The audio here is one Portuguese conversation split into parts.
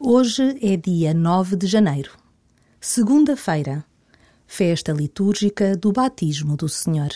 Hoje é dia 9 de janeiro, segunda-feira, festa litúrgica do batismo do Senhor.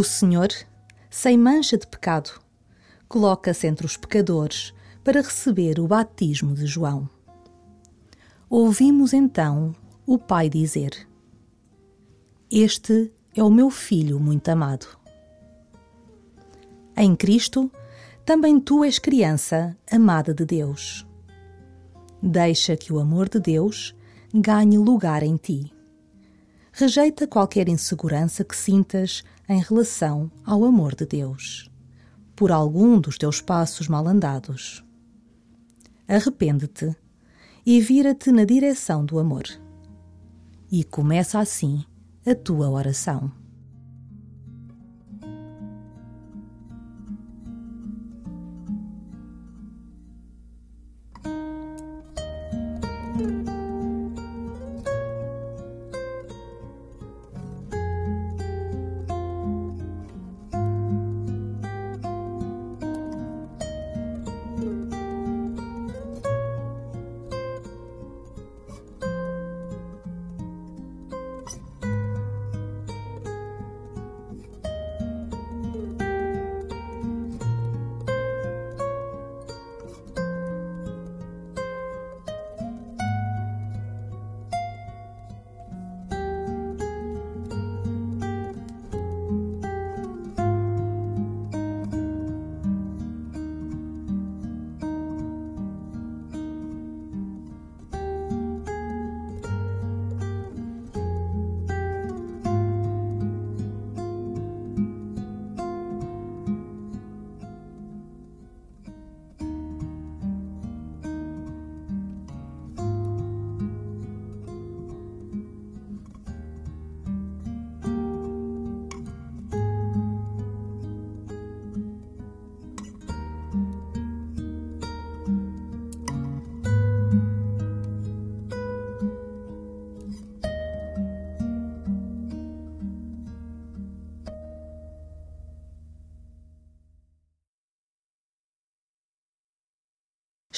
O Senhor, sem mancha de pecado, coloca-se entre os pecadores para receber o batismo de João. Ouvimos então o Pai dizer: Este é o meu filho muito amado. Em Cristo, também tu és criança amada de Deus. Deixa que o amor de Deus ganhe lugar em ti. Rejeita qualquer insegurança que sintas em relação ao amor de Deus, por algum dos teus passos mal andados. Arrepende-te e vira-te na direção do amor. E começa assim a tua oração.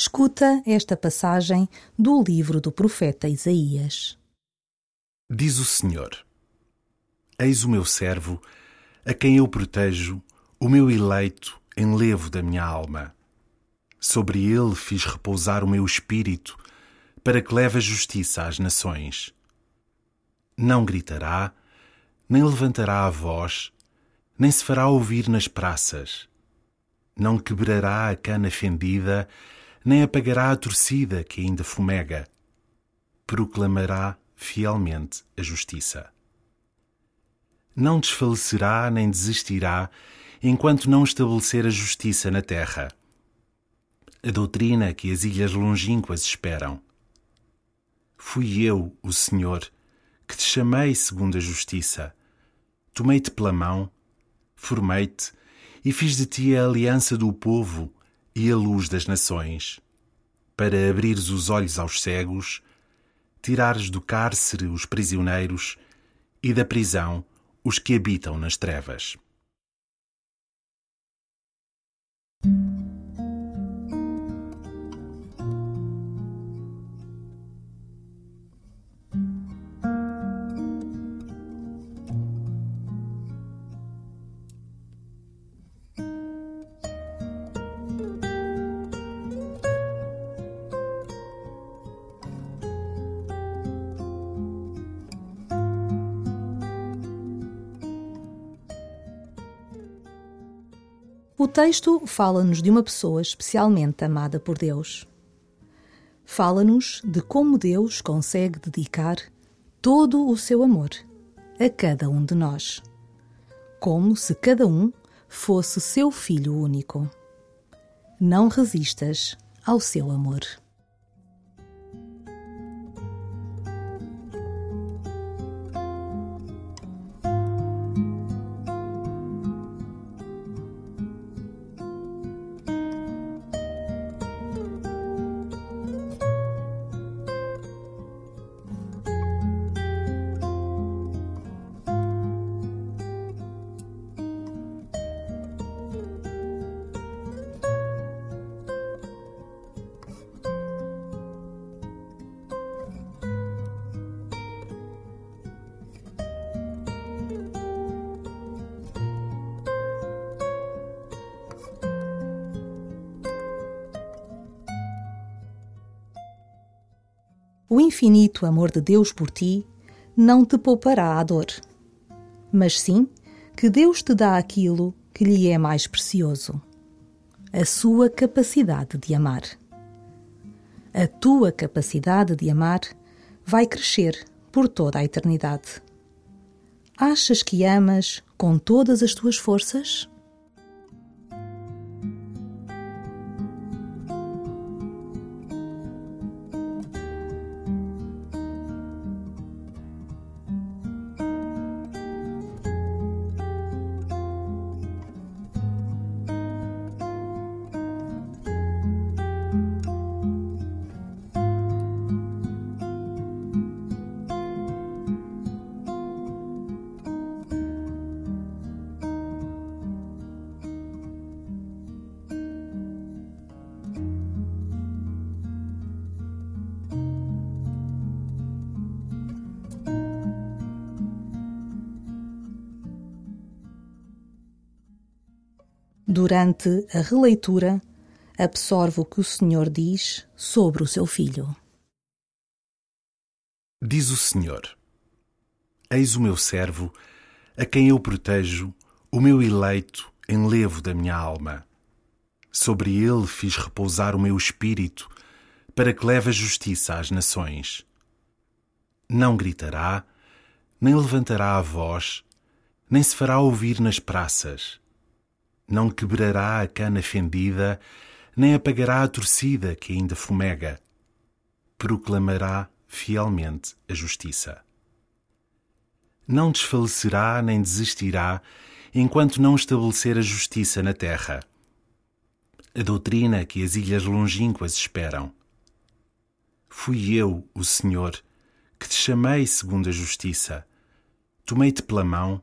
Escuta esta passagem do livro do profeta Isaías. Diz o Senhor: Eis o meu servo, a quem eu protejo, o meu eleito, enlevo da minha alma. Sobre ele fiz repousar o meu espírito, para que leve a justiça às nações. Não gritará, nem levantará a voz, nem se fará ouvir nas praças. Não quebrará a cana fendida, nem apagará a torcida que ainda fumega. Proclamará fielmente a justiça. Não desfalecerá nem desistirá enquanto não estabelecer a justiça na terra. A doutrina que as ilhas longínquas esperam. Fui eu, o Senhor, que te chamei segundo a justiça. Tomei-te pela mão, formei-te e fiz de ti a aliança do povo e a luz das nações, para abrires os olhos aos cegos, tirares do cárcere os prisioneiros e da prisão os que habitam nas trevas. O texto fala-nos de uma pessoa especialmente amada por Deus. Fala-nos de como Deus consegue dedicar todo o seu amor a cada um de nós, como se cada um fosse seu filho único. Não resistas ao seu amor. O infinito amor de Deus por ti não te poupará a dor, mas sim que Deus te dá aquilo que lhe é mais precioso: a sua capacidade de amar. A tua capacidade de amar vai crescer por toda a eternidade. Achas que amas com todas as tuas forças? Durante a releitura, absorve o que o Senhor diz sobre o seu filho. Diz o Senhor: Eis o meu servo, a quem eu protejo, o meu eleito, enlevo da minha alma. Sobre ele fiz repousar o meu espírito, para que leve a justiça às nações. Não gritará, nem levantará a voz, nem se fará ouvir nas praças não quebrará a cana fendida, nem apagará a torcida que ainda fumega. Proclamará fielmente a justiça. Não desfalecerá nem desistirá enquanto não estabelecer a justiça na terra. A doutrina que as ilhas longínquas esperam. Fui eu, o Senhor, que te chamei segundo a justiça. Tomei-te pela mão,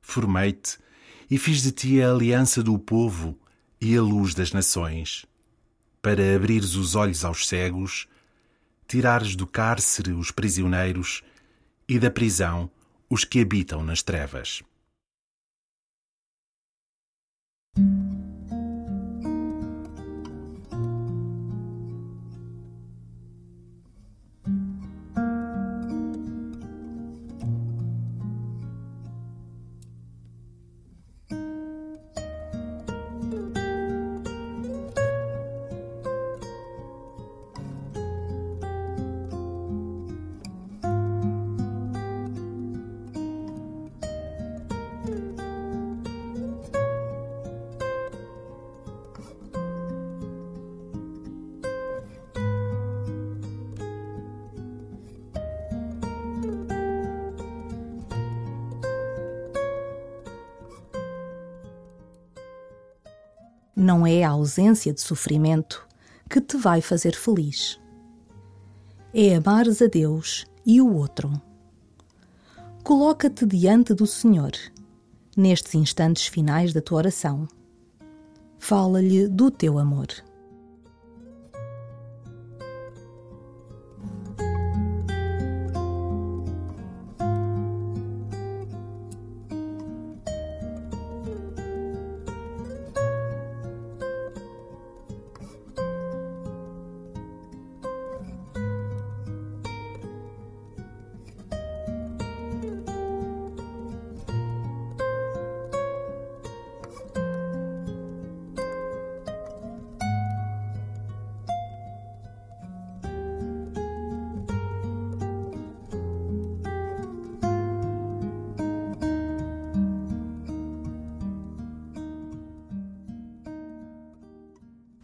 formei-te e fiz de ti a aliança do povo e a luz das nações, para abrires os olhos aos cegos, tirares do cárcere os prisioneiros e da prisão os que habitam nas trevas. Não é a ausência de sofrimento que te vai fazer feliz. É amares a Deus e o outro. Coloca-te diante do Senhor, nestes instantes finais da tua oração. Fala-lhe do teu amor.